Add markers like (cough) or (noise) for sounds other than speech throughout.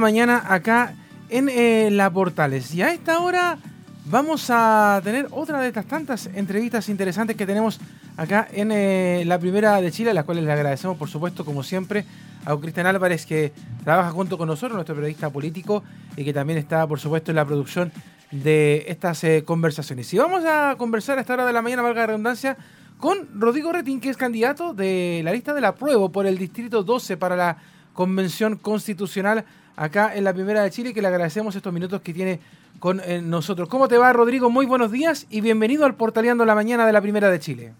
mañana acá en eh, La Portales. Y a esta hora vamos a tener otra de estas tantas entrevistas interesantes que tenemos acá en eh, la primera de Chile, a las cuales le agradecemos, por supuesto, como siempre, a Cristian Álvarez, que trabaja junto con nosotros, nuestro periodista político, y que también está, por supuesto, en la producción de estas eh, conversaciones. Y vamos a conversar a esta hora de la mañana, valga la redundancia, con Rodrigo Retín, que es candidato de la lista de la prueba por el Distrito 12 para la Convención Constitucional acá en la Primera de Chile, que le agradecemos estos minutos que tiene con eh, nosotros. ¿Cómo te va, Rodrigo? Muy buenos días y bienvenido al Portaleando la Mañana de la Primera de Chile.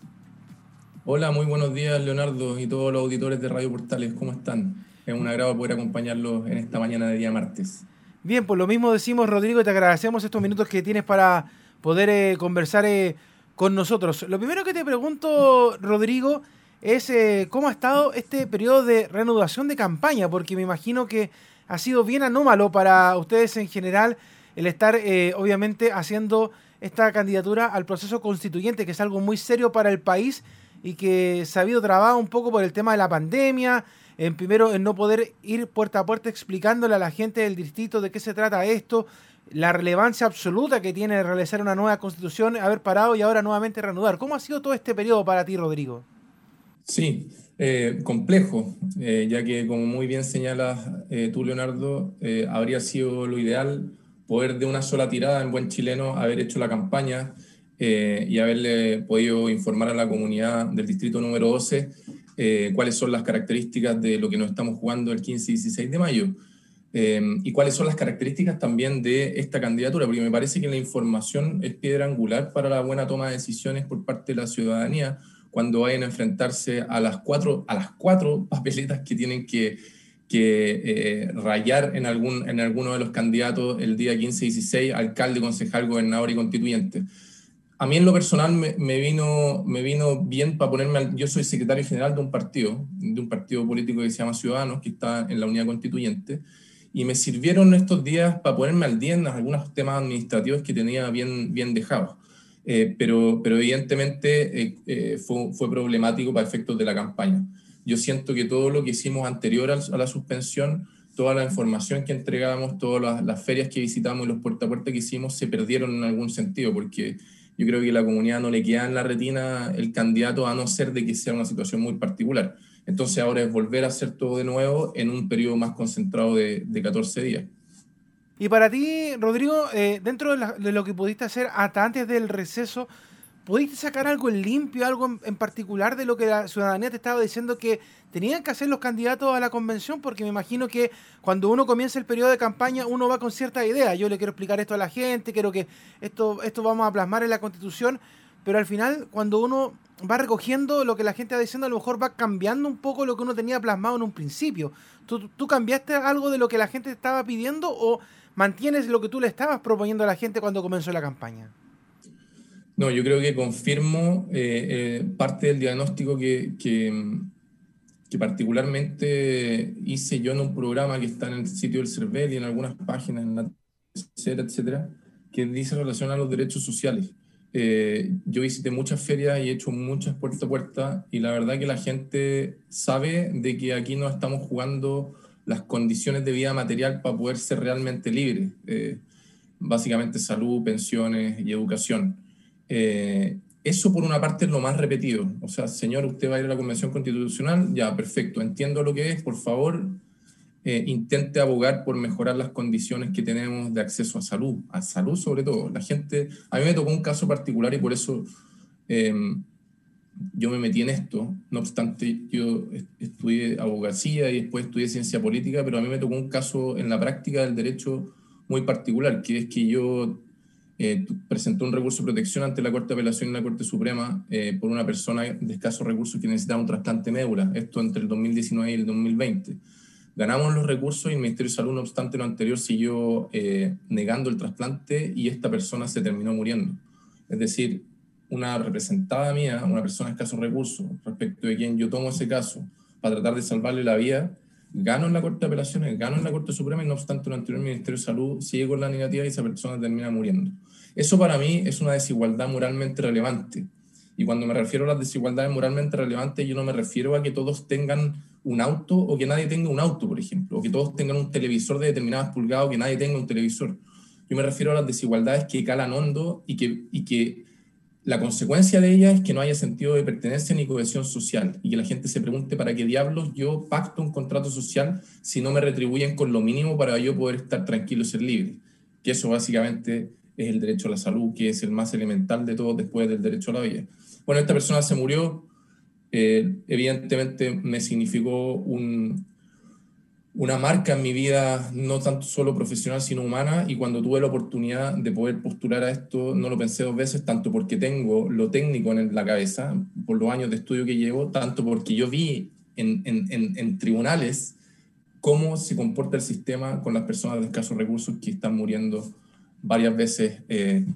Hola, muy buenos días, Leonardo, y todos los auditores de Radio Portales. ¿Cómo están? Es un agrado poder acompañarlos en esta mañana de día martes. Bien, pues lo mismo decimos, Rodrigo, y te agradecemos estos minutos que tienes para poder eh, conversar eh, con nosotros. Lo primero que te pregunto, Rodrigo, es cómo ha estado este periodo de reanudación de campaña, porque me imagino que ha sido bien anómalo para ustedes en general el estar eh, obviamente haciendo esta candidatura al proceso constituyente, que es algo muy serio para el país y que se ha habido trabado un poco por el tema de la pandemia, en primero en no poder ir puerta a puerta explicándole a la gente del distrito de qué se trata esto, la relevancia absoluta que tiene realizar una nueva constitución, haber parado y ahora nuevamente reanudar. ¿Cómo ha sido todo este periodo para ti, Rodrigo? Sí, eh, complejo, eh, ya que como muy bien señalas eh, tú, Leonardo, habría sido lo ideal poder de una sola tirada en buen chileno haber hecho la campaña y haberle podido informar a la comunidad del distrito número 12 cuáles son las características de lo que nos estamos jugando el 15 y 16 de mayo. y cuáles son las características también de esta candidatura, porque me parece que la información es piedra angular para la buena toma de decisiones por parte de la ciudadanía, cuando vayan a enfrentarse a las cuatro, a las cuatro (laughs) papeletas que tienen que, que eh, rayar en, algún, en alguno de los candidatos el día 15 y 16, alcalde, concejal, gobernador y constituyente. A mí en lo personal me, me vino, me vino bien para ponerme, al, yo soy secretario general de un partido, de un partido político que se llama Ciudadanos, que está en la unidad constituyente, y me sirvieron estos días para ponerme al día en algunos temas administrativos que tenía bien, bien dejados. Eh, pero, pero evidentemente eh, eh, fue, fue, problemático para efectos de la campaña. Yo siento que todo lo que hicimos anterior a la suspensión, toda la información que entregábamos, todas las, las ferias que visitamos y los puerta a puerta que hicimos se perdieron en algún sentido, porque yo creo que la comunidad no le queda en la retina el candidato a no ser de que sea una situación muy particular. Entonces ahora es volver a hacer todo de nuevo en un periodo más concentrado de, de 14 días. Y para ti, Rodrigo, eh, dentro de, lo que pudiste hacer hasta antes del receso, ¿pudiste sacar algo en limpio, algo en, particular de lo que la ciudadanía te estaba diciendo que tenían que hacer los candidatos a la convención? Porque me imagino que cuando uno comienza el periodo de campaña, uno va con cierta idea. Yo le quiero explicar esto a la gente, quiero que esto, esto vamos a plasmar en la constitución, pero al final, cuando uno va recogiendo lo que la gente va diciendo, a lo mejor va cambiando un poco lo que uno tenía plasmado en un principio. ¿Tú, tú cambiaste algo de lo que la gente estaba pidiendo o mantienes lo que tú le estabas proponiendo a la gente cuando comenzó la campaña. No, yo creo que confirmo eh, eh, parte del diagnóstico que, que, particularmente hice yo en un programa que está en el sitio del CERVEL y en algunas páginas, en la tercera, etcétera, que dice relación a los derechos sociales. Eh, yo visité muchas ferias y he hecho muchas puerta a puerta y la verdad que la gente sabe de que aquí no estamos jugando las condiciones de vida material para poder ser realmente libre. Eh, básicamente salud, pensiones y educación. Eh, eso por una parte es lo más repetido. O sea, señor, usted va a ir a la Convención Constitucional, ya, perfecto, entiendo lo que es, por favor, eh, intente abogar por mejorar las condiciones que tenemos de acceso a salud, a salud sobre todo. La gente, a mí me tocó un caso particular y por eso yo me metí en esto, no obstante yo estudié abogacía y después estudié ciencia política, pero a mí me tocó un caso en la práctica del derecho muy particular, que es que yo eh, presenté un recurso de protección ante la Corte de Apelación y la Corte Suprema eh, por una persona de escasos recursos que necesitaba un trasplante de médula, esto entre el 2019 y el 2020. Ganamos los recursos y el Ministerio de Salud, no obstante lo anterior, siguió eh, negando el trasplante y esta persona se terminó muriendo. Es decir, una representada mía, una persona de escasos recursos, respecto de quien yo tomo ese caso para tratar de salvarle la vida, gano en la Corte de Apelaciones, gano en la Corte Suprema y no obstante el anterior Ministerio de Salud sigue con la negativa y esa persona termina muriendo. Eso para mí es una desigualdad moralmente relevante Y cuando me refiero a las desigualdades moralmente relevantes, yo no me refiero a que todos tengan un auto o que nadie tenga un auto, por ejemplo, o que todos tengan un televisor de determinadas pulgadas o que nadie tenga un televisor. Yo me refiero a las desigualdades que calan hondo y que, y que la consecuencia de ellas es que no haya sentido de pertenencia ni cohesión social y que la gente se pregunte para qué diablos yo pacto un contrato social si no me retribuyen con lo mínimo para yo poder estar tranquilo y ser libre. Que eso básicamente es el derecho a la salud, que es el más elemental de todos después del derecho a la vida. Bueno, esta persona se murió, eh, evidentemente me significó un, una marca en mi vida, no tanto solo profesional, sino humana, y cuando tuve la oportunidad de poder postular a esto, no lo pensé dos veces, tanto porque tengo lo técnico en la cabeza, por los años de estudio que llevo, tanto porque yo vi en, en, en, tribunales cómo se comporta el sistema con las personas de escasos recursos que están muriendo varias veces eh,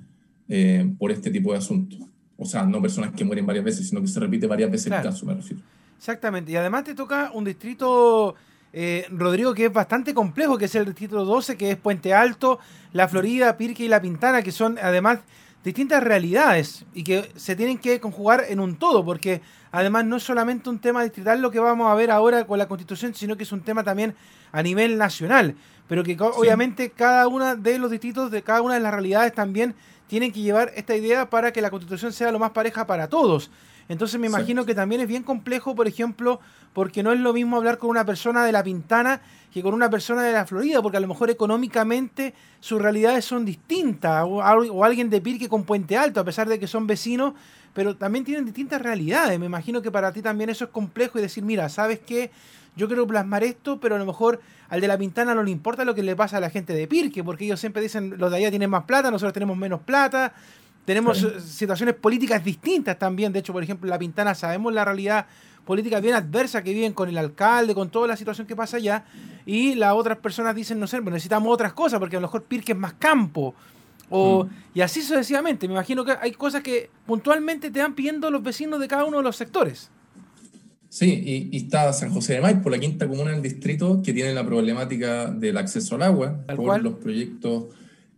eh, por este tipo de asuntos. O sea, no personas que mueren varias veces, sino que se repite varias veces el caso, me refiero. Exactamente, y además te toca un distrito eh, Rodrigo, que es bastante complejo, que es el distrito 12, que es Puente Alto, La Florida, Pirque y La Pintana, que son además distintas realidades y que se tienen que conjugar en un todo, porque además no es solamente un tema distrital lo que vamos a ver ahora con la constitución, sino que es un tema también a nivel nacional, pero que obviamente cada uno de los distritos, de cada una de las realidades también tienen que llevar esta idea para que la constitución sea lo más pareja para todos. Entonces me imagino que también es bien complejo, por ejemplo, porque no es lo mismo hablar con una persona de La Pintana que con una persona de la Florida, porque a lo mejor económicamente sus realidades son distintas, o, alguien de Pirque con Puente Alto, a pesar de que son vecinos, pero también tienen distintas realidades. Me imagino que para ti también eso es complejo y decir, mira, ¿sabes qué? Yo quiero plasmar esto, pero a lo mejor al de la Pintana no le importa lo que le pasa a la gente de Pirque, porque ellos siempre dicen, los de allá tienen más plata, nosotros tenemos menos plata, tenemos situaciones políticas distintas también. De hecho, por ejemplo, en La Pintana sabemos la realidad política bien adversa que viven con el alcalde, con toda la situación que pasa allá. Y las otras personas dicen, no sé, necesitamos otras cosas porque a lo mejor Pirque es más campo. O, mm. Y así sucesivamente. Me imagino que hay cosas que puntualmente te van pidiendo los vecinos de cada uno de los sectores. Sí, y, está San José de Maipo, la quinta comuna del distrito, que tiene la problemática del acceso al agua por los proyectos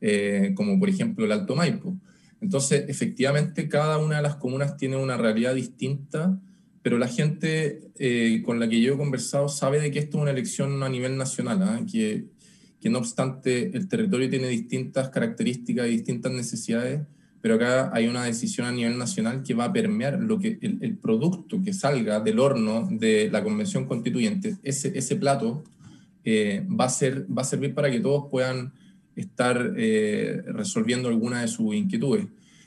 eh, como por ejemplo el Alto Maipo. Entonces, efectivamente, cada una de las comunas tiene una realidad distinta, pero la gente eh, con la que yo he conversado sabe de que esto es una elección a nivel nacional, ¿ah? que, no obstante el territorio tiene distintas características y distintas necesidades, pero acá hay una decisión a nivel nacional que va a permear lo que el, producto que salga del horno de la convención constituyente, ese, ese plato eh, va, a ser, va a servir para que todos puedan estar eh, resolviendo alguna de sus inquietudes.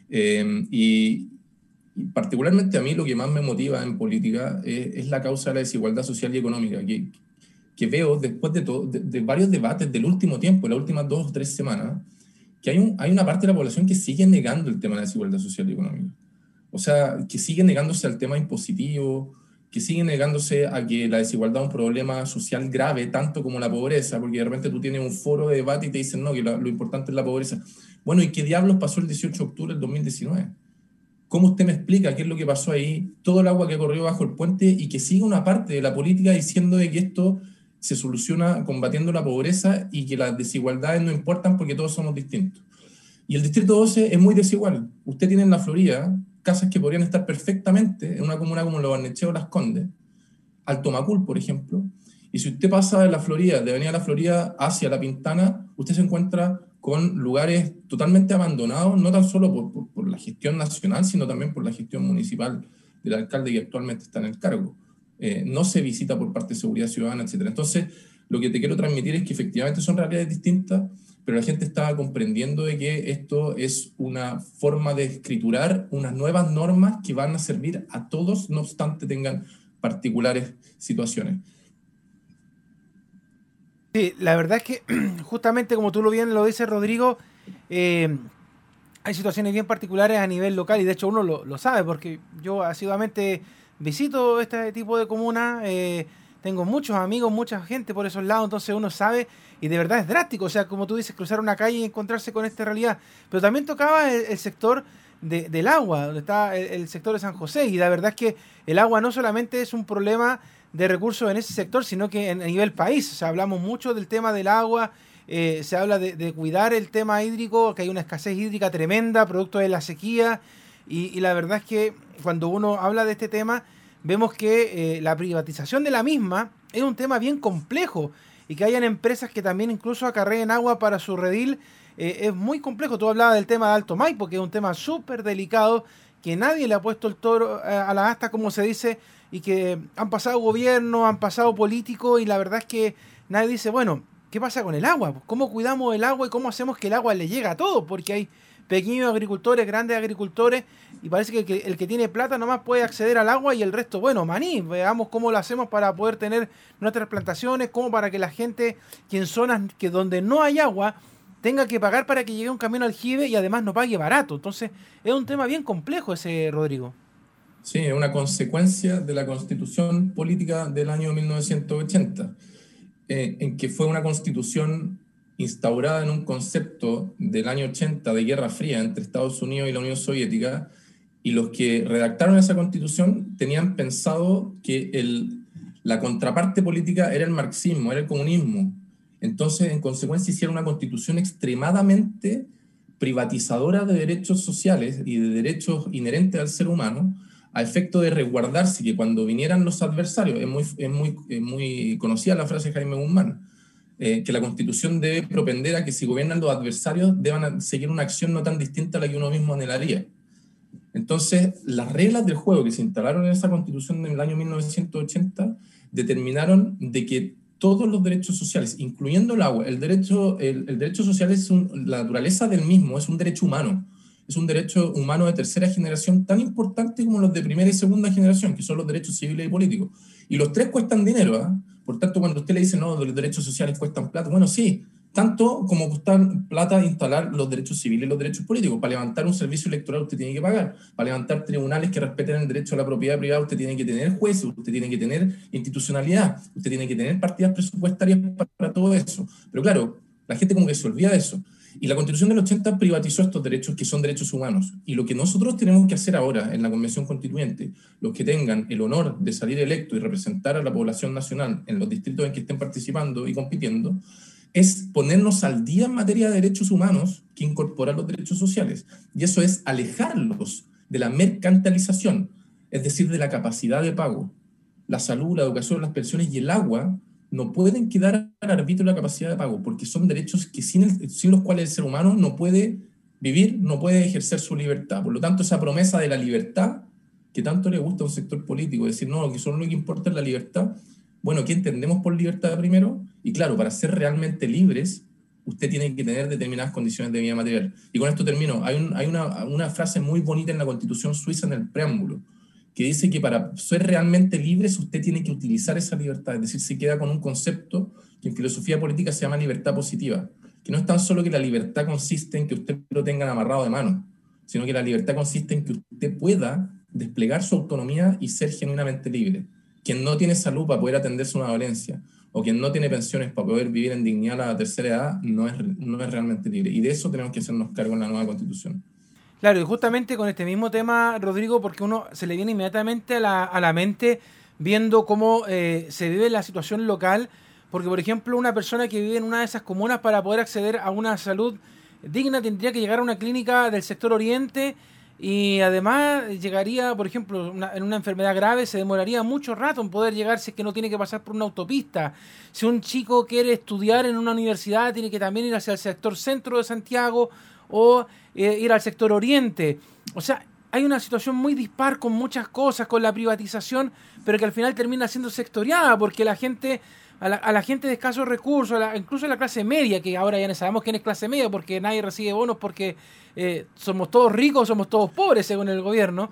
Eh, y, particularmente a mí lo que más me motiva en política es, la causa de la desigualdad social y económica, que, que veo después de, de, varios debates del último tiempo, las últimas dos o tres semanas, que hay, un, hay una parte de la población que sigue negando el tema de la desigualdad social y económica. O sea, que sigue negándose al tema impositivo, que siguen negándose a que la desigualdad es un problema social grave, tanto como la pobreza, porque de repente tú tienes un foro de debate y te dicen, no, que lo, importante es la pobreza. Bueno, ¿y qué diablos pasó el 18 de octubre del 2019? ¿Cómo usted me explica qué es lo que pasó ahí? Todo el agua que corrió bajo el puente y que sigue una parte de la política diciendo de que esto se soluciona combatiendo la pobreza y que las desigualdades no importan porque todos somos distintos. Y el Distrito 12 es muy desigual. Usted tiene en la Florida casas que podrían estar perfectamente en una comuna como Lo Barnechea o Las Condes, Alto Macul, por ejemplo, y si usted pasa de la Florida, de Avenida La Florida hacia La Pintana, usted se encuentra con lugares totalmente abandonados, no tan solo por, por, la gestión nacional, sino también por la gestión municipal del alcalde que actualmente está en el cargo. Eh, no se visita por parte de seguridad ciudadana, etc. Entonces, lo que te quiero transmitir es que efectivamente son realidades distintas, pero la gente estaba comprendiendo de que esto es una forma de escriturar unas nuevas normas que van a servir a todos, no obstante tengan particulares situaciones. Sí, la verdad es que (clears throat) justamente como tú lo bien lo dices, Rodrigo, eh, hay situaciones bien particulares a nivel local y de hecho uno lo, sabe porque yo asiduamente visito este tipo de comunas. Eh, tengo muchos amigos, mucha gente por esos lados, entonces uno sabe, y de verdad es drástico, o sea, como tú dices, cruzar una calle y encontrarse con esta realidad. Pero también tocaba el, sector del agua, donde está el, sector de San José, y la verdad es que el agua no solamente es un problema de recursos en ese sector, sino que en, a nivel país, o sea, hablamos mucho del tema del agua, eh, se habla de, de, cuidar el tema hídrico, que hay una escasez hídrica tremenda, producto de la sequía, Y, la verdad es que cuando uno habla de este tema, vemos que eh, la privatización de la misma es un tema bien complejo y que hayan empresas que también incluso acarreen agua para su redil eh, es muy complejo. Tú hablabas del tema de Alto Maipo, que es un tema súper delicado, que nadie le ha puesto el toro eh, a la asta, como se dice, y que han pasado gobiernos, han pasado políticos, y la verdad es que nadie dice, bueno, ¿qué pasa con el agua? ¿Cómo cuidamos el agua y cómo hacemos que el agua le llegue a todos? Porque hay pequeños agricultores, grandes agricultores, y parece que el, que tiene plata nomás puede acceder al agua y el resto, bueno, maní, veamos cómo lo hacemos para poder tener nuestras plantaciones, como para que la gente que en zonas que donde no hay agua tenga que pagar para que llegue un camión aljibe y además no pague barato. Entonces, es un tema bien complejo ese, Rodrigo. Sí, es una consecuencia de la constitución política del año 1980, eh, en que fue una constitución instaurada en un concepto del año 80 de Guerra Fría entre Estados Unidos y la Unión Soviética, y los que redactaron esa constitución tenían pensado que el, la contraparte política era el marxismo, era el comunismo, entonces, en consecuencia, hicieron una constitución extremadamente privatizadora de derechos sociales y de derechos inherentes al ser humano, a efecto de resguardarse que cuando vinieran los adversarios, es muy, es muy, muy conocida la frase de Jaime Guzmán, eh, que la constitución debe propender a que si gobiernan los adversarios deban seguir una acción no tan distinta a la que uno mismo anhelaría. Entonces, las reglas del juego que se instalaron en esa constitución del año 1980 determinaron de que todos los derechos sociales, incluyendo el agua. El derecho, el, derecho social es la naturaleza del mismo, es un derecho humano. Es un derecho humano de tercera generación tan importante como los de primera y segunda generación, que son los derechos civiles y políticos. Y los tres cuestan dinero. ¿ah? Por tanto, cuando usted le dice, no, los derechos sociales cuestan plata, bueno, sí, tanto como costar plata instalar los derechos civiles y los derechos políticos. Para levantar un servicio electoral usted tiene que pagar. Para levantar tribunales que respeten el derecho a la propiedad privada usted tiene que tener jueces, usted tiene que tener institucionalidad, usted tiene que tener partidas presupuestarias para, todo eso. Pero claro, la gente como que se olvida de eso. Y la Constitución del 80 privatizó estos derechos que son derechos humanos. Y lo que nosotros tenemos que hacer ahora en la Convención Constituyente, los que tengan el honor de salir electo y representar a la población nacional en los distritos en que estén participando y compitiendo, es ponernos al día en materia de derechos humanos que incorporan los derechos sociales. Y eso es alejarlos de la mercantilización, es decir, de la capacidad de pago. La salud, la educación, las pensiones y el agua no pueden quedar al arbitrio la capacidad de pago, porque son derechos que sin, los cuales el ser humano no puede vivir, no puede ejercer su libertad. Por lo tanto, esa promesa de la libertad, que tanto le gusta a un sector político, decir, no, que solo lo que importa es la libertad, bueno, ¿qué entendemos por libertad primero? Y claro, para ser realmente libres, usted tiene que tener determinadas condiciones de vida material. Y con esto termino. Hay, una, frase muy bonita en la Constitución suiza, en el preámbulo, que dice que para ser realmente libres usted tiene que utilizar esa libertad. Es decir, se queda con un concepto que en filosofía política se llama libertad positiva, que no es tan solo que la libertad consiste en que usted lo tenga amarrado de mano, sino que la libertad consiste en que usted pueda desplegar su autonomía y ser genuinamente libre quien no tiene salud para poder atenderse una dolencia o quien no tiene pensiones para poder vivir en dignidad a la tercera edad no es, no es realmente libre. Y de eso tenemos que hacernos cargo en la nueva constitución. Claro, y justamente con este mismo tema, Rodrigo, porque uno se le viene inmediatamente a la, a la mente viendo cómo eh, se vive la situación local, porque por ejemplo una persona que vive en una de esas comunas para poder acceder a una salud digna tendría que llegar a una clínica del sector oriente y además llegaría, por ejemplo, en una enfermedad grave se demoraría mucho rato en poder llegar si es que no tiene que pasar por una autopista. Si un chico quiere estudiar en una universidad, tiene que también ir hacia el sector centro de Santiago o eh, ir al sector oriente. O sea, hay una situación muy dispar con muchas cosas, con la privatización, pero que al final termina siendo sectoriada porque la gente a la, gente de escasos recursos, incluso a la clase media, que ahora ya no sabemos quién es clase media porque nadie recibe bonos porque eh, somos todos ricos, somos todos pobres según el gobierno.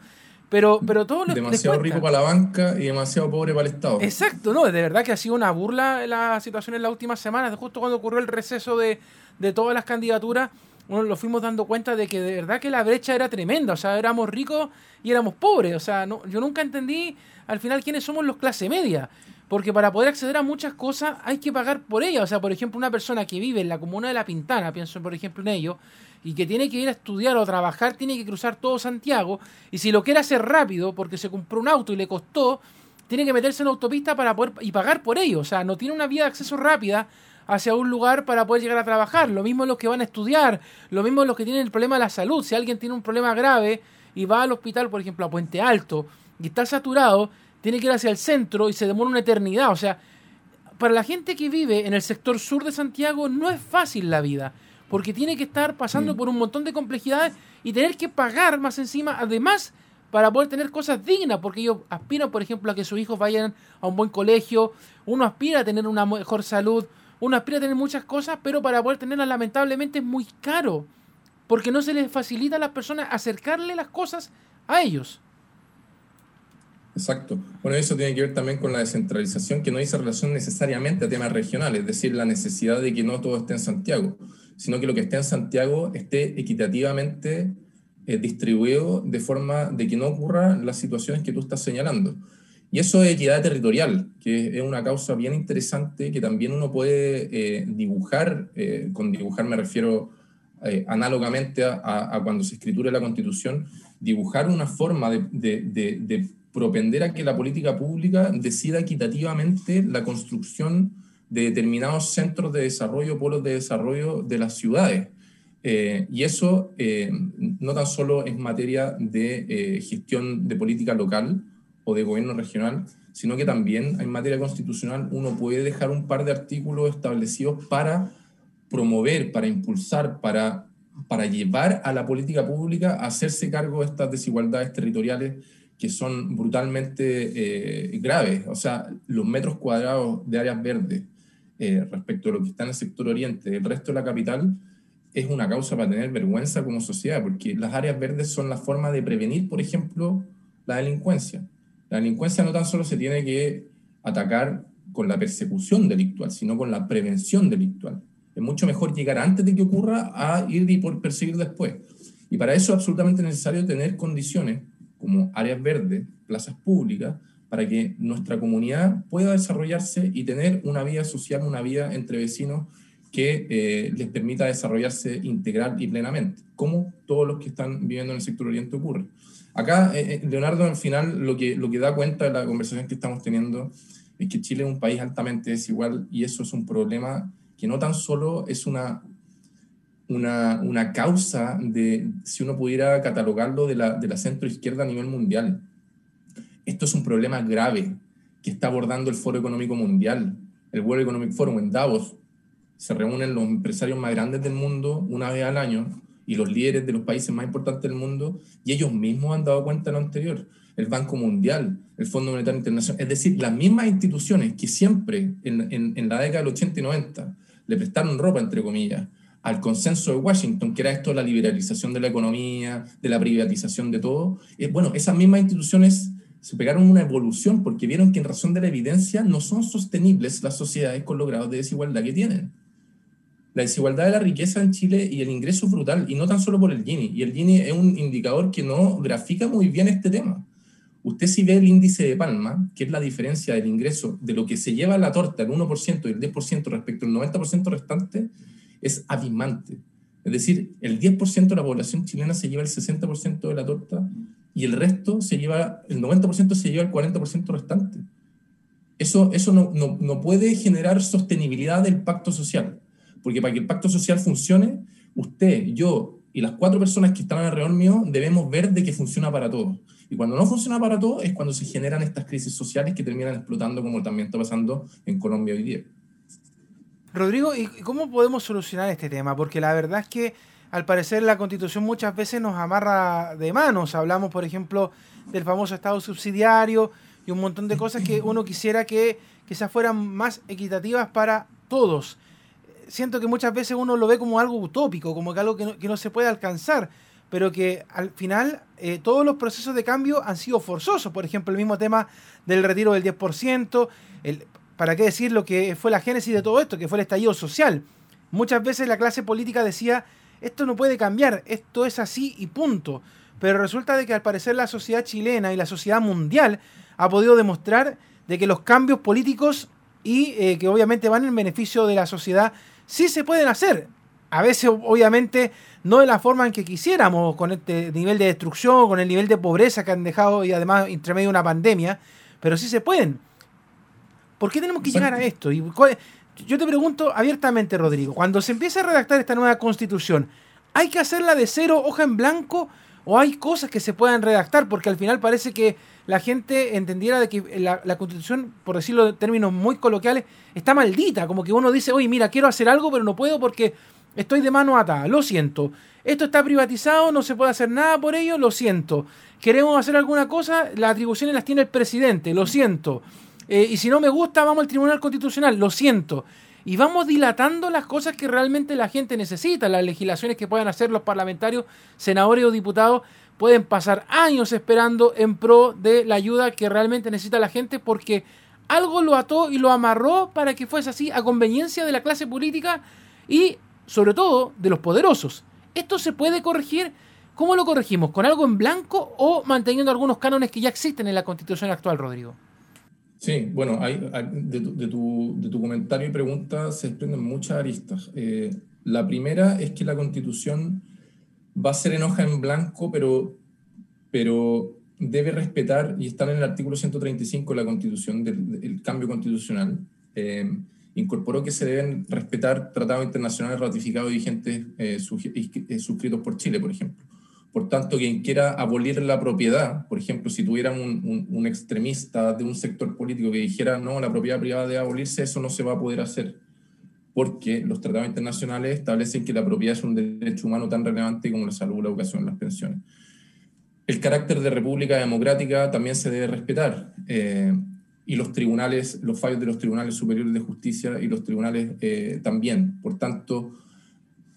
Pero, pero todo lo Demasiado rico para la banca y demasiado pobre para el Estado. Exacto, ¿no? De verdad que ha sido una burla la situación en las últimas semanas, justo cuando ocurrió el receso de, de todas las candidaturas bueno, lo fuimos dando cuenta de que de verdad que la brecha era tremenda, o sea, éramos ricos y éramos pobres, o sea, no, yo nunca entendí al final quiénes somos los clase media. Porque para poder acceder a muchas cosas hay que pagar por ellas. O sea, por ejemplo, una persona que vive en la comuna de La Pintana, pienso por ejemplo en ello, y que tiene que ir a estudiar o trabajar, tiene que cruzar todo Santiago. Y si lo quiere hacer rápido, porque se compró un auto y le costó, tiene que meterse en una autopista para poder y pagar por ello. O sea, no tiene una vía de acceso rápida hacia un lugar para poder llegar a trabajar. Lo mismo los que van a estudiar, lo mismo los que tienen el problema de la salud. Si alguien tiene un problema grave y va al hospital, por ejemplo, a Puente Alto, y está saturado, tiene que ir hacia el centro y se demora una eternidad. O sea, para la gente que vive en el sector sur de Santiago no es fácil la vida, porque tiene que estar pasando por un montón de complejidades y tener que pagar más encima, además, para poder tener cosas dignas, porque ellos aspiran, por ejemplo, a que sus hijos vayan a un buen colegio, uno aspira a tener una mejor salud, uno aspira a tener muchas cosas, pero para poder tenerlas lamentablemente es muy caro, porque no se les facilita a las personas acercarle las cosas a ellos. Exacto. Bueno, eso tiene que ver también con la descentralización, que no dice relación necesariamente a temas regionales, es decir, la necesidad de que no todo esté en Santiago, sino que lo que esté en Santiago esté equitativamente eh, distribuido de forma de que no ocurran las situaciones que tú estás señalando. Y eso es equidad territorial, que es una causa bien interesante que también uno puede eh, dibujar, eh, con dibujar me refiero análogamente a, cuando se escriture la Constitución, dibujar una forma de, de, de propender a que la política pública decida equitativamente la construcción de determinados centros de desarrollo, polos de desarrollo de las ciudades. Eh, y eso eh, no tan solo es materia de eh, gestión de política local o de gobierno regional, sino que también en materia constitucional uno puede dejar un par de artículos establecidos para promover, para impulsar, para, para llevar a la política pública a hacerse cargo de estas desigualdades territoriales que son brutalmente eh, graves. O sea, los metros cuadrados de áreas verdes eh, respecto a lo que está en el sector oriente del resto de la capital es una causa para tener vergüenza como sociedad, porque las áreas verdes son la forma de prevenir, por ejemplo, la delincuencia. La delincuencia no tan solo se tiene que atacar con la persecución delictual, sino con la prevención delictual. Es mucho mejor llegar antes de que ocurra a ir y por perseguir después. Y para eso es absolutamente necesario tener condiciones como áreas verdes, plazas públicas, para que nuestra comunidad pueda desarrollarse y tener una vida social, una vida entre vecinos que eh, les permita desarrollarse integral y plenamente, como todos los que están viviendo en el sector oriente ocurre. Acá, eh, eh, Leonardo, al final, lo que, lo que da cuenta de la conversación que estamos teniendo es que Chile es un país altamente desigual y eso es un problema que no tan solo es una, una, una, causa de, si uno pudiera catalogarlo, de la, de la centro izquierda a nivel mundial. Esto es un problema grave que está abordando el Foro Económico Mundial, el World Economic Forum en Davos. Se reúnen los empresarios más grandes del mundo una vez al año y los líderes de los países más importantes del mundo, y ellos mismos han dado cuenta de lo anterior. El Banco Mundial, el Fondo Monetario Internacional, es decir, las mismas instituciones que siempre en, en, en la década del 80 y 90 le prestaron ropa, entre comillas, al consenso de Washington, que era esto la liberalización de la economía, de la privatización de todo, eh, bueno, esas mismas instituciones se pegaron una evolución porque vieron que en razón de la evidencia no son sostenibles las sociedades con los grados de desigualdad que tienen. La desigualdad de la riqueza en Chile y el ingreso es brutal, y no tan solo por el Gini. Y el Gini es un indicador que no grafica muy bien este tema. Usted si ve el índice de Palma, que es la diferencia del ingreso de lo que se lleva la torta, el 1% y el 10% respecto al 90% restante, es abismante. Es decir, el 10% de la población chilena se lleva el 60% de la torta y el resto se lleva, el 90% se lleva el 40% restante. Eso, eso no, no, no, puede generar sostenibilidad del pacto social, porque para que el pacto social funcione, usted, yo y las cuatro personas que están alrededor mío debemos ver de que funciona para todos. Y cuando no funciona para todos es cuando se generan estas crisis sociales que terminan explotando como también está pasando en Colombia hoy día. Rodrigo, ¿y cómo podemos solucionar este tema? Porque la verdad es que al parecer la constitución muchas veces nos amarra de manos. Hablamos, por ejemplo, del famoso Estado subsidiario y un montón de cosas que uno quisiera que quizás fueran más equitativas para todos. Siento que muchas veces uno lo ve como algo utópico, como que algo que no, se puede alcanzar, pero que al final eh, todos los procesos de cambio han sido forzosos. Por ejemplo, el mismo tema del retiro del 10%, el, ¿Para qué decir lo que fue la génesis de todo esto, que fue el estallido social? Muchas veces la clase política decía, esto no puede cambiar, esto es así y punto. Pero resulta de que al parecer la sociedad chilena y la sociedad mundial ha podido demostrar de que los cambios políticos y eh, que obviamente van en beneficio de la sociedad sí se pueden hacer. A veces obviamente no de la forma en que quisiéramos, con este nivel de destrucción, con el nivel de pobreza que han dejado y además entre medio de una pandemia, pero sí se pueden. ¿Por qué tenemos que llegar a esto? Y yo te pregunto abiertamente, Rodrigo, cuando se empieza a redactar esta nueva constitución, ¿hay que hacerla de cero, hoja en blanco? o hay cosas que se puedan redactar, porque al final parece que la gente entendiera de que la, constitución, por decirlo en términos muy coloquiales, está maldita, como que uno dice, oye, mira, quiero hacer algo, pero no puedo porque estoy de mano atada, lo siento. Esto está privatizado, no se puede hacer nada por ello, lo siento. Queremos hacer alguna cosa, las atribuciones las tiene el presidente, lo siento. Eh, y si no me gusta, vamos al Tribunal Constitucional, lo siento. Y vamos dilatando las cosas que realmente la gente necesita, las legislaciones que puedan hacer los parlamentarios, senadores o diputados, pueden pasar años esperando en pro de la ayuda que realmente necesita la gente porque algo lo ató y lo amarró para que fuese así a conveniencia de la clase política y sobre todo de los poderosos. Esto se puede corregir. ¿Cómo lo corregimos? ¿Con algo en blanco o manteniendo algunos cánones que ya existen en la constitución actual, Rodrigo? Sí, bueno, hay, de, tu, de, comentario y pregunta se desprenden muchas aristas. Eh, la primera es que la constitución va a ser en hoja en blanco, pero, pero debe respetar, y está en el artículo 135 de la constitución, del, cambio constitucional, eh, incorporó que se deben respetar tratados internacionales ratificados y vigentes eh, eh, suscritos por Chile, por ejemplo. Por tanto, quien quiera abolir la propiedad, por ejemplo, si tuviera un, un, extremista de un sector político que dijera, no, la propiedad privada debe abolirse, eso no se va a poder hacer, porque los tratados internacionales establecen que la propiedad es un derecho humano tan relevante como la salud, la educación, las pensiones. El carácter de república democrática también se debe respetar. Eh, y los tribunales, los fallos de los tribunales superiores de justicia y los tribunales eh, también. Por tanto,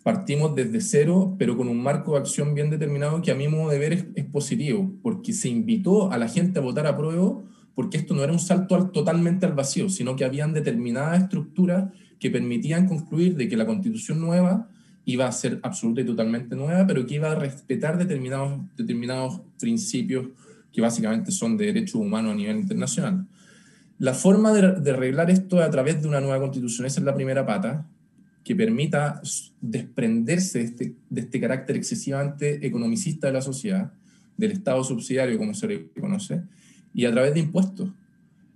partimos desde cero, pero con un marco de acción bien determinado que a mi modo de ver es, positivo, porque se invitó a la gente a votar a prueba, porque esto no era un salto al, totalmente al vacío, sino que habían determinadas estructuras que permitían concluir de que la constitución nueva iba a ser absoluta y totalmente nueva, pero que iba a respetar determinados, determinados principios que básicamente son de derechos humanos a nivel internacional. La forma de, arreglar esto es a través de una nueva constitución. Esa es la primera pata, que permita desprenderse de este, de este carácter excesivamente economicista de la sociedad, del Estado subsidiario, como se le conoce, y a través de impuestos.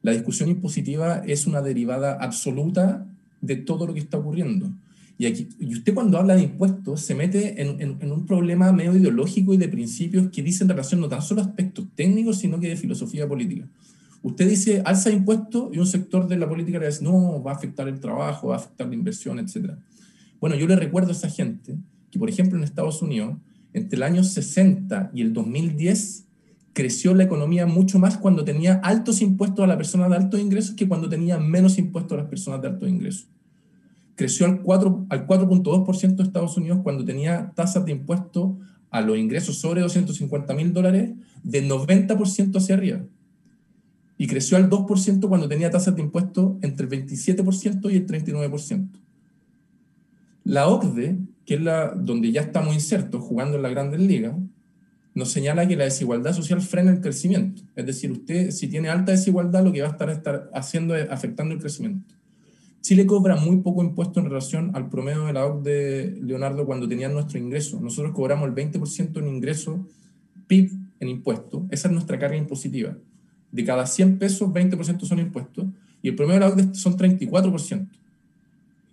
La discusión impositiva es una derivada absoluta de todo lo que está ocurriendo. Y, aquí, y usted cuando habla de impuestos se mete en, en, un problema medio ideológico y de principios que dicen relación no tan solo a aspectos técnicos, sino que de filosofía política. Usted dice alza impuestos y un sector de la política le dice, no, va a afectar el trabajo, va a afectar la inversión, etc. Bueno, yo le recuerdo a esa gente que, por ejemplo, en Estados Unidos, entre el año 60 y el 2010, creció la economía mucho más cuando tenía altos impuestos a las personas de altos ingresos que cuando tenía menos impuestos a las personas de altos ingresos. Creció al 4,2% al 4 de Estados Unidos cuando tenía tasas de impuestos a los ingresos sobre 250 mil dólares de 90% hacia arriba y creció al 2% cuando tenía tasas de impuestos entre el 27% y el 39%. La OCDE, que es la donde ya estamos insertos jugando en la grandes ligas, nos señala que la desigualdad social frena el crecimiento. Es decir, usted si tiene alta desigualdad, lo que va a estar, estar haciendo es afectando el crecimiento. Chile cobra muy poco impuesto en relación al promedio de la OCDE, Leonardo, cuando tenían nuestro ingreso. Nosotros cobramos el 20% en ingreso PIB en impuestos. Esa es nuestra carga impositiva de cada 100 pesos, 20% son impuestos, y el promedio de la OCDE son 34%.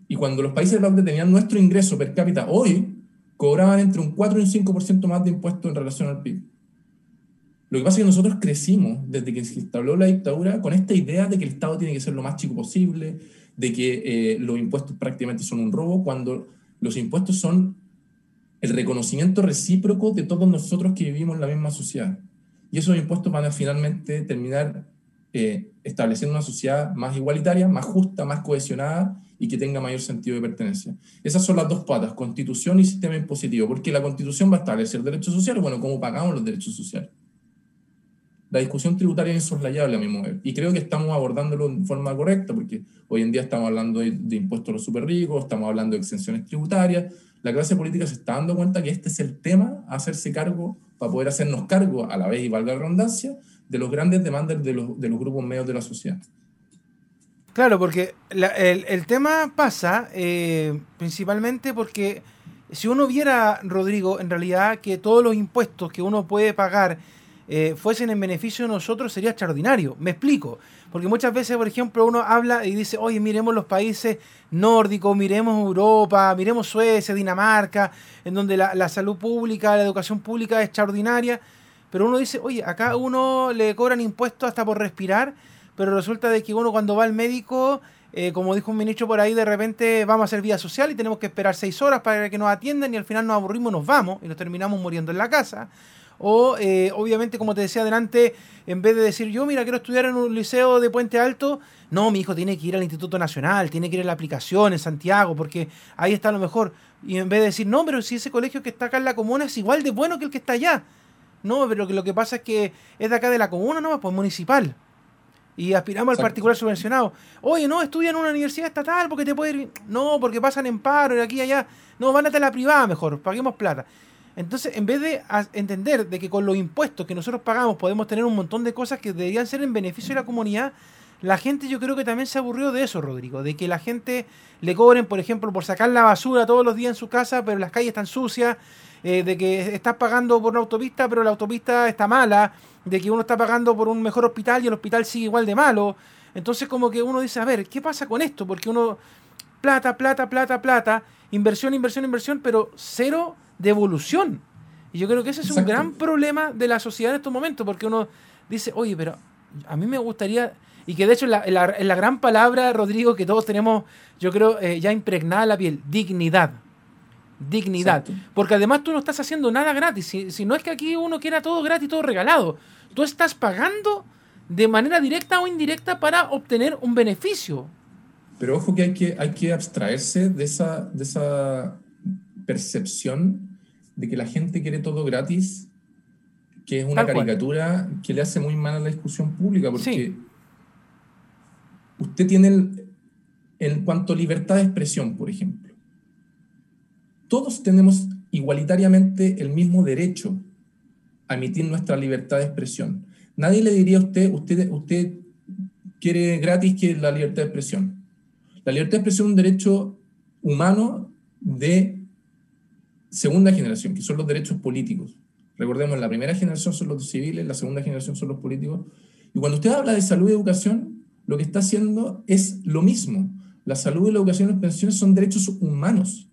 Y cuando los países de la OCDE tenían nuestro ingreso per cápita hoy, cobraban entre un 4 y un 5% más de impuestos en relación al PIB. Lo que pasa es que nosotros crecimos desde que se instaló la dictadura con esta idea de que el Estado tiene que ser lo más chico posible, de que eh, los impuestos prácticamente son un robo, cuando los impuestos son el reconocimiento recíproco de todos nosotros que vivimos en la misma sociedad. Y esos impuestos van a finalmente terminar eh, estableciendo una sociedad más igualitaria, más justa, más cohesionada y que tenga mayor sentido de pertenencia. Esas son las dos patas, constitución y sistema impositivo, porque la constitución va a establecer derechos sociales, bueno, ¿cómo pagamos los derechos sociales? La discusión tributaria es insoslayable a mi modo y creo que estamos abordándolo de forma correcta, porque hoy en día estamos hablando de, impuestos a los super ricos, estamos hablando de exenciones tributarias, la clase política se está dando cuenta que este es el tema a hacerse cargo para poder hacernos cargo, a la vez y valga la redundancia, de los grandes demandas de los, de los grupos medios de la sociedad. Claro, porque el, tema pasa eh, principalmente porque si uno viera, Rodrigo, en realidad que todos los impuestos que uno puede pagar eh, fuesen en beneficio de nosotros sería extraordinario. Me explico. Porque muchas veces, por ejemplo, uno habla y dice, oye, miremos los países nórdicos, miremos Europa, miremos Suecia, Dinamarca, en donde la, salud pública, la educación pública es extraordinaria. Pero uno dice, oye, acá uno le cobran impuestos hasta por respirar, pero resulta de que uno cuando va al médico eh, como dijo un ministro por ahí, de repente vamos a hacer vida social y tenemos que esperar seis horas para que nos atiendan y al final nos aburrimos nos vamos y nos terminamos muriendo en la casa. O, eh, obviamente, como te decía adelante, en vez de decir yo, mira, quiero estudiar en un liceo de Puente Alto, no, mi hijo tiene que ir al Instituto Nacional, tiene que ir a la aplicación en Santiago, porque ahí está lo mejor. Y en vez de decir, no, pero si ese colegio que está acá en la comuna es igual de bueno que el que está allá. No, pero lo que pasa es que es de acá de la comuna, no, pues municipal y aspiramos al particular subvencionado. Oye, no, estudia en una universidad estatal porque te puede ir. No, porque pasan en paro y aquí y allá. No, van a la privada mejor, paguemos plata. Entonces, en vez de entender de que con los impuestos que nosotros pagamos podemos tener un montón de cosas que deberían ser en beneficio de la comunidad, la gente yo creo que también se aburrió de eso, Rodrigo, de que la gente le cobren, por ejemplo, por sacar la basura todos los días en su casa, pero las calles están sucias, eh, de que estás pagando por una autopista, pero la autopista está mala, de que uno está pagando por un mejor hospital y el hospital sigue igual de malo. Entonces como que uno dice, a ver, ¿qué pasa con esto? Porque uno, plata, plata, plata, plata, inversión, inversión, inversión, pero cero devolución. Y yo creo que ese es un gran problema de la sociedad en estos momentos, porque uno dice, oye, pero a mí me gustaría, y que de hecho en la, la, gran palabra, Rodrigo, que todos tenemos, yo creo, eh, ya impregnada la piel, dignidad dignidad. Porque además tú no estás haciendo nada gratis. Si, no es que aquí uno quiera todo gratis, todo regalado. Tú estás pagando de manera directa o indirecta para obtener un beneficio. Pero ojo que hay que, hay que abstraerse de esa, de esa percepción de que la gente quiere todo gratis, que es una caricatura que le hace muy mal a la discusión pública, porque usted tiene, en cuanto a libertad de expresión, por ejemplo, todos tenemos igualitariamente el mismo derecho a emitir nuestra libertad de expresión. Nadie le diría a usted, usted, usted quiere gratis que la libertad de expresión. La libertad de expresión es un derecho humano de segunda generación, que son los derechos políticos. Recordemos, la primera generación son los civiles, la segunda generación son los políticos. Y cuando usted habla de salud y educación, lo que está haciendo es lo mismo. La salud, la educación y las pensiones son derechos humanos.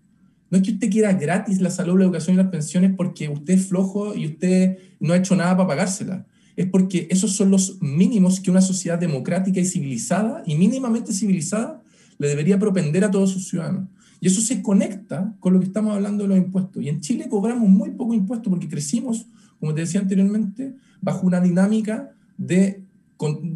No es que usted quiera gratis la salud, la educación y las pensiones porque usted es flojo y usted no ha hecho nada para pagársela. Es porque esos son los mínimos que una sociedad democrática y civilizada, y mínimamente civilizada, le debería propender a todos sus ciudadanos. Y eso se conecta con lo que estamos hablando de los impuestos. Y en Chile cobramos muy poco impuesto porque crecimos, como te decía anteriormente, bajo una dinámica de,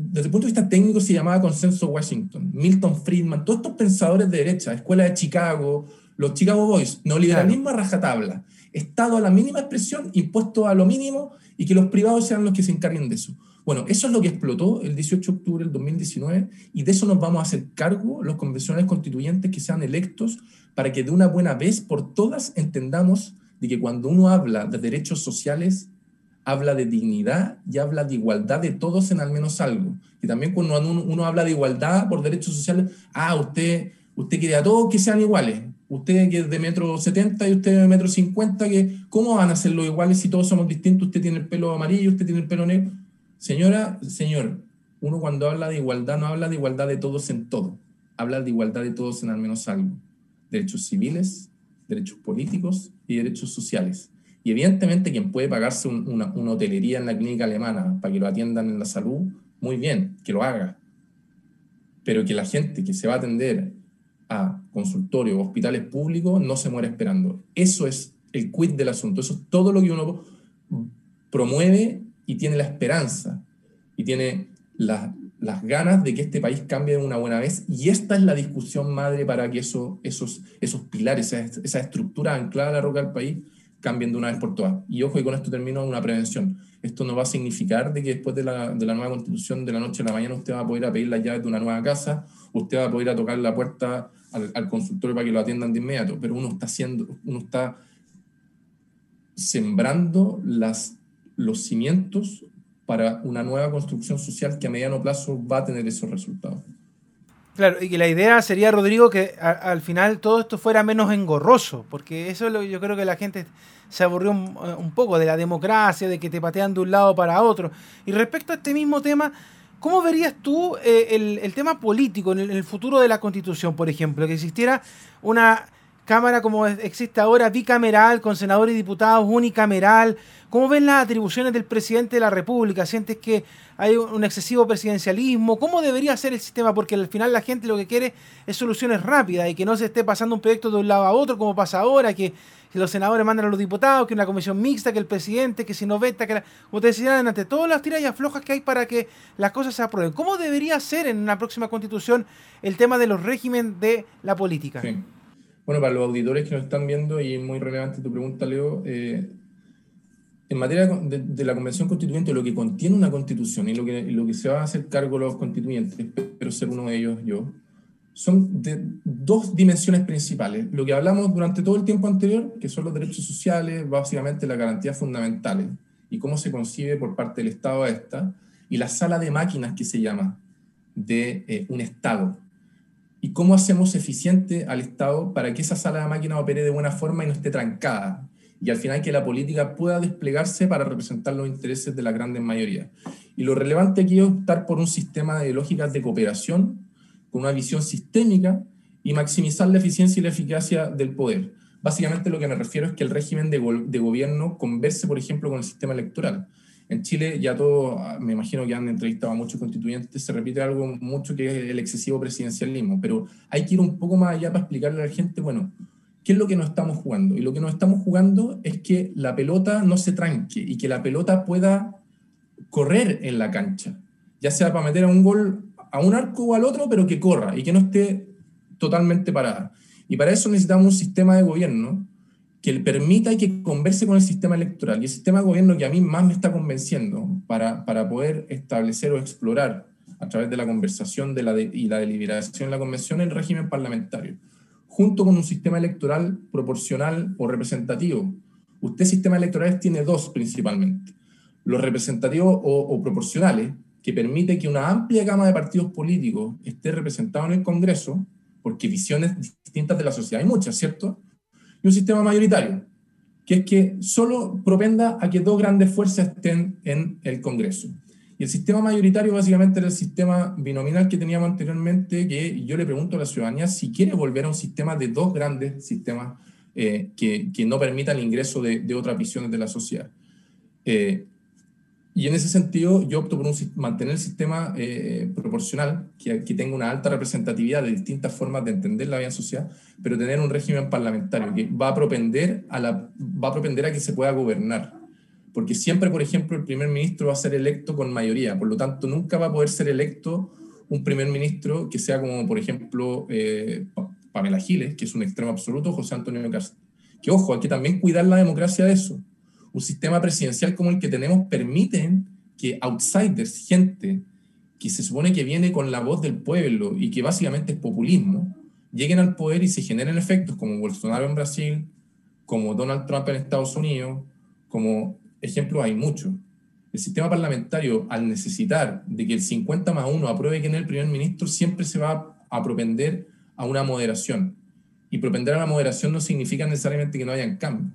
desde el punto de vista técnico se llamaba consenso Washington. Milton Friedman, todos estos pensadores de derecha, Escuela de Chicago, los Chicago Boys, neoliberalismo a rajatabla, Estado a la mínima expresión, impuesto a lo mínimo y que los privados sean los que se encarguen de eso. Bueno, eso es lo que explotó el 18 de octubre del 2019 y de eso nos vamos a hacer cargo los convencionales constituyentes que sean electos para que de una buena vez por todas entendamos de que cuando uno habla de derechos sociales, habla de dignidad y habla de igualdad de todos en al menos algo. Y también cuando uno, uno habla de igualdad por derechos sociales, ah, usted, usted quiere a todos que sean iguales. Usted que es de metro 70 y usted de metro 50, que, ¿cómo van a hacerlo iguales si todos somos distintos? Usted tiene el pelo amarillo, usted tiene el pelo negro. Señora, señor, uno cuando habla de igualdad no habla de igualdad de todos en todo, habla de igualdad de todos en al menos algo. Derechos civiles, derechos políticos y derechos sociales. Y evidentemente quien puede pagarse una, una hotelería en la clínica alemana para que lo atiendan en la salud, muy bien, que lo haga. Pero que la gente que se va a atender a consultorios, hospitales públicos, no se muere esperando. Eso es el quid del asunto. Eso es todo lo que uno promueve y tiene la esperanza y tiene las ganas de que este país cambie de una buena vez. Y esta es la discusión madre para que eso, esos, esos pilares, esa, esa estructura anclada a la roca del país, cambien de una vez por todas. Y ojo, y con esto termino una prevención. Esto no va a significar de que después de la, de la nueva constitución, de la noche a la mañana, usted va a poder a pedir las llaves de una nueva casa, usted va a poder a tocar la puerta al, al, para que lo atiendan de inmediato, pero uno está haciendo, uno está sembrando las, los cimientos para una nueva construcción social que a mediano plazo va a tener esos resultados. Claro, y que la idea sería, Rodrigo, que al final todo esto fuera menos engorroso, porque eso lo, yo creo que la gente se aburrió un, poco de la democracia, de que te patean de un lado para otro. Y respecto a este mismo tema, ¿cómo verías tú eh, el, tema político en el, futuro de la Constitución, por ejemplo? Que existiera una Cámara como existe ahora, bicameral, con senadores y diputados, unicameral. ¿Cómo ven las atribuciones del presidente de la República? ¿Sientes que hay un excesivo presidencialismo? ¿Cómo debería ser el sistema? Porque al final la gente lo que quiere es soluciones rápidas y que no se esté pasando un proyecto de un lado a otro como pasa ahora, que, los senadores mandan a los diputados, que una comisión mixta, que el presidente, que si no veta, que la, como te decía todas las tiras y aflojas que hay para que las cosas se aprueben. ¿Cómo debería ser en una próxima constitución el tema de los regímenes de la política? Bueno, para los auditores que nos están viendo, y muy relevante tu pregunta, Leo, eh, en materia de, la Convención Constituyente, lo que contiene una constitución y lo que, lo que se va a hacer cargo los constituyentes, espero ser uno de ellos yo, son de dos dimensiones principales. Lo que hablamos durante todo el tiempo anterior, que son los derechos sociales, básicamente las garantías fundamentales, y cómo se concibe por parte del Estado a esta, y la sala de máquinas que se llama de eh, un Estado, y cómo hacemos eficiente al Estado para que esa sala de máquinas opere de buena forma y no esté trancada. Y al final que la política pueda desplegarse para representar los intereses de la grandes mayoría. Y lo relevante aquí es optar por un sistema de lógicas de cooperación con una visión sistémica y maximizar la eficiencia y la eficacia del poder. Básicamente lo que me refiero es que el régimen de, de gobierno converse, por ejemplo, con el sistema electoral. En Chile ya todo, me imagino que han entrevistado a muchos constituyentes, se repite algo mucho que es el excesivo presidencialismo, pero hay que ir un poco más allá para explicarle a la gente, bueno, ¿qué es lo que nos estamos jugando? Y lo que nos estamos jugando es que la pelota no se tranque y que la pelota pueda correr en la cancha, ya sea para meter a un gol a un arco o al otro, pero que corra y que no esté totalmente parada. Y para eso necesitamos un sistema de gobierno que le permita que converse con el sistema electoral. Y el sistema de gobierno que a mí más me está convenciendo para, para poder establecer o explorar a través de la conversación de la y la deliberación en la convención el régimen parlamentario, junto con un sistema electoral proporcional o representativo. Usted sistema electorales tiene dos principalmente. Los representativos o, o proporcionales, que permite que una amplia gama de partidos políticos esté representado en el Congreso, porque visiones distintas de la sociedad hay muchas, ¿cierto? Y un sistema mayoritario, que es que solo propenda a que dos grandes fuerzas estén en el Congreso. Y el sistema mayoritario básicamente era el sistema binominal que teníamos anteriormente, que yo le pregunto a la ciudadanía si quiere volver a un sistema de dos grandes sistemas eh, que, que, no permitan el ingreso de, de otras visiones de la sociedad. Eh, y en ese sentido, yo opto por mantener el sistema eh, proporcional, que, que, tenga una alta representatividad de distintas formas de entender la vida social, pero tener un régimen parlamentario que va a propender a, la, va a, propender a que se pueda gobernar. Porque siempre, por ejemplo, el primer ministro va a ser electo con mayoría, por lo tanto, nunca va a poder ser electo un primer ministro que sea como, por ejemplo, eh, Pamela Giles, que es un extremo absoluto, José Antonio Castro. Que ojo, hay que también cuidar la democracia de eso un sistema presidencial como el que tenemos permite que outsiders, gente que se supone que viene con la voz del pueblo y que básicamente es populismo, lleguen al poder y se generen efectos como Bolsonaro en Brasil, como Donald Trump en Estados Unidos, como ejemplos hay muchos. El sistema parlamentario, al necesitar de que el 50 más 1 apruebe que en el primer ministro, siempre se va a propender a una moderación. Y propender a la moderación no significa necesariamente que no hayan cambios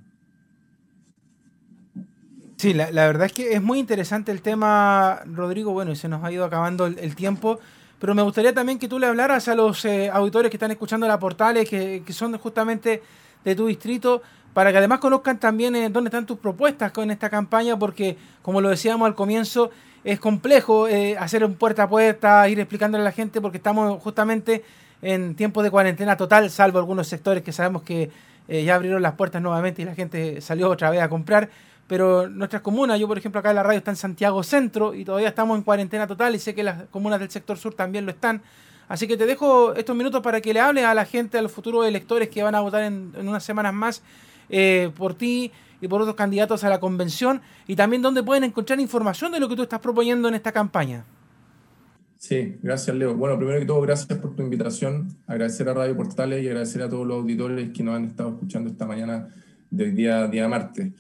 Sí, la, verdad es que es muy interesante el tema, Rodrigo. Bueno, y se nos ha ido acabando el, tiempo. Pero me gustaría también que tú le hablaras a los eh, auditores que están escuchando la portales, que, son justamente de tu distrito, para que además conozcan también eh, dónde están tus propuestas con esta campaña, porque como lo decíamos al comienzo, es complejo eh, hacer un puerta a puerta, ir explicándole a la gente, porque estamos justamente en tiempo de cuarentena total, salvo algunos sectores que sabemos que ya abrieron las puertas nuevamente y la gente salió otra vez a comprar pero nuestras comunas, yo por ejemplo acá en la radio está en Santiago Centro y todavía estamos en cuarentena total y sé que las comunas del sector sur también lo están. Así que te dejo estos minutos para que le hables a la gente, a los futuros electores que van a votar en, unas semanas más eh, por ti y por otros candidatos a la convención y también dónde pueden encontrar información de lo que tú estás proponiendo en esta campaña. Sí, gracias Leo. Bueno, primero que todo, gracias por tu invitación. Agradecer a Radio Portales y agradecer a todos los auditores que nos han estado escuchando esta mañana del día, día martes.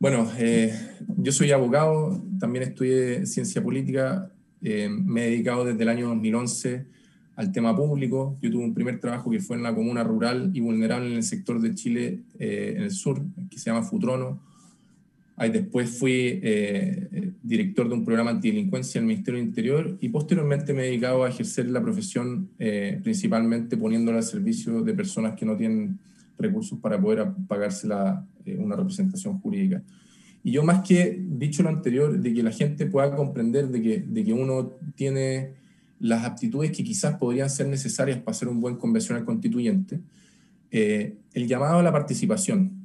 Bueno, eh, yo soy abogado, también estudié ciencia política, eh, me he dedicado desde el año 2011 al tema público. Yo tuve un primer trabajo que fue en la comuna rural y vulnerable en el sector de Chile, eh, en el sur, que se llama Futrono. Ahí después fui director de un programa antidelincuencia en el Ministerio del Interior y posteriormente me he dedicado a ejercer la profesión principalmente poniéndola al servicio de personas que no tienen recursos para poder pagarse la, una representación jurídica. Y yo más que dicho lo anterior, de que la gente pueda comprender de que, de que uno tiene las aptitudes que quizás podrían ser necesarias para ser un buen convencional constituyente, eh, el llamado a la participación.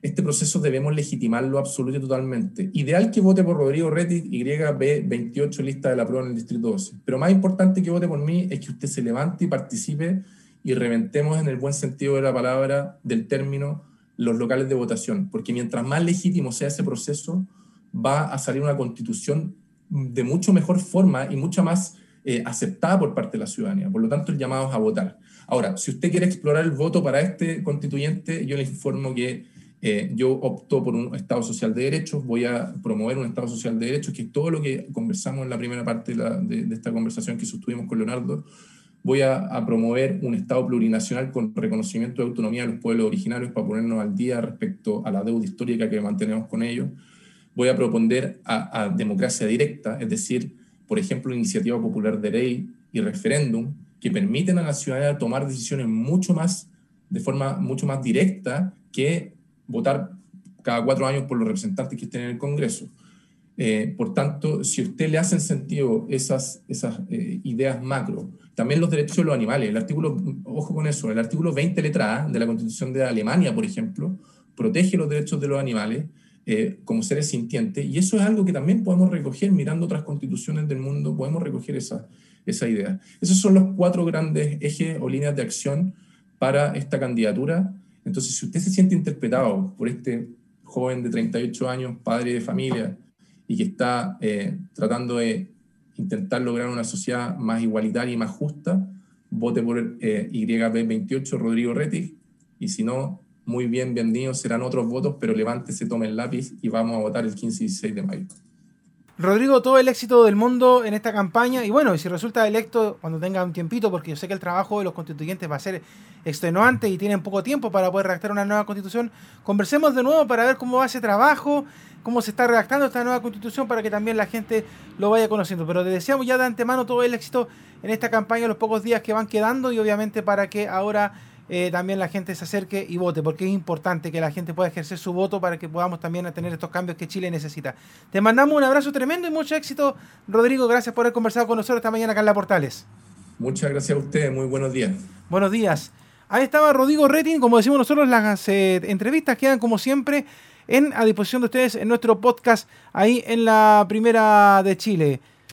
Este proceso debemos legitimarlo absolutamente y totalmente. Ideal que vote por Rodrigo Retis, YB28 lista de la prueba en el Distrito 12. Pero más importante que vote por mí es que usted se levante y participe y reventemos en el buen sentido de la palabra del término los locales de votación, porque mientras más legítimo sea ese proceso, va a salir una constitución de mucho mejor forma y mucha más eh, aceptada por parte de la ciudadanía. Por lo tanto, el llamado es a votar. Ahora, si usted quiere explorar el voto para este constituyente, yo le informo que eh, yo opto por un Estado social de derechos, voy a promover un Estado social de derechos, que es todo lo que conversamos en la primera parte de, de esta conversación que sostuvimos con Leonardo, voy a, promover un Estado plurinacional con reconocimiento de autonomía de los pueblos originarios para ponernos al día respecto a la deuda histórica que mantenemos con ellos. Voy a proponer a, democracia directa, es decir, por ejemplo, iniciativa popular de ley y referéndum que permiten a la ciudadanía tomar decisiones mucho más, de forma mucho más directa que votar cada cuatro años por los representantes que estén en el Congreso. Eh, por tanto, si usted le hacen sentido esas, esas eh, ideas macro, también los derechos de los animales, el artículo, ojo con eso, el artículo 20 letra A de la Constitución de Alemania, por ejemplo, protege los derechos de los animales eh, como seres sintientes, y eso es algo que también podemos recoger mirando otras constituciones del mundo, podemos recoger esa, esa idea. Esos son los cuatro grandes ejes o líneas de acción para esta candidatura. Entonces, si usted se siente interpretado por este joven de 38 años, padre de familia, y que está eh, tratando de intentar lograr una sociedad más igualitaria y más justa, vote por eh, YB28 Rodrigo Retis y si no, muy bien, bienvenidos serán otros votos, pero levántese, tome el lápiz y vamos a votar el 15 y 16 de mayo. Rodrigo, todo el éxito del mundo en esta campaña y bueno, si resulta electo cuando tenga un tiempito, porque yo sé que el trabajo de los constituyentes va a ser extenuante y tienen poco tiempo para poder redactar una nueva constitución, conversemos de nuevo para ver cómo va ese trabajo, cómo se está redactando esta nueva constitución para que también la gente lo vaya conociendo. Pero le deseamos ya de antemano todo el éxito en esta campaña, los pocos días que van quedando y obviamente para que ahora eh, también la gente se acerque y vote, porque es importante que la gente pueda ejercer su voto para que podamos también tener estos cambios que Chile necesita. Te mandamos un abrazo tremendo y mucho éxito, Rodrigo. Gracias por haber conversado con nosotros esta mañana acá en La Portales. Muchas gracias a ustedes, muy buenos días. Buenos días. Ahí estaba Rodrigo Retin, como decimos nosotros, las eh, entrevistas quedan como siempre en, a disposición de ustedes en nuestro podcast ahí en la Primera de Chile.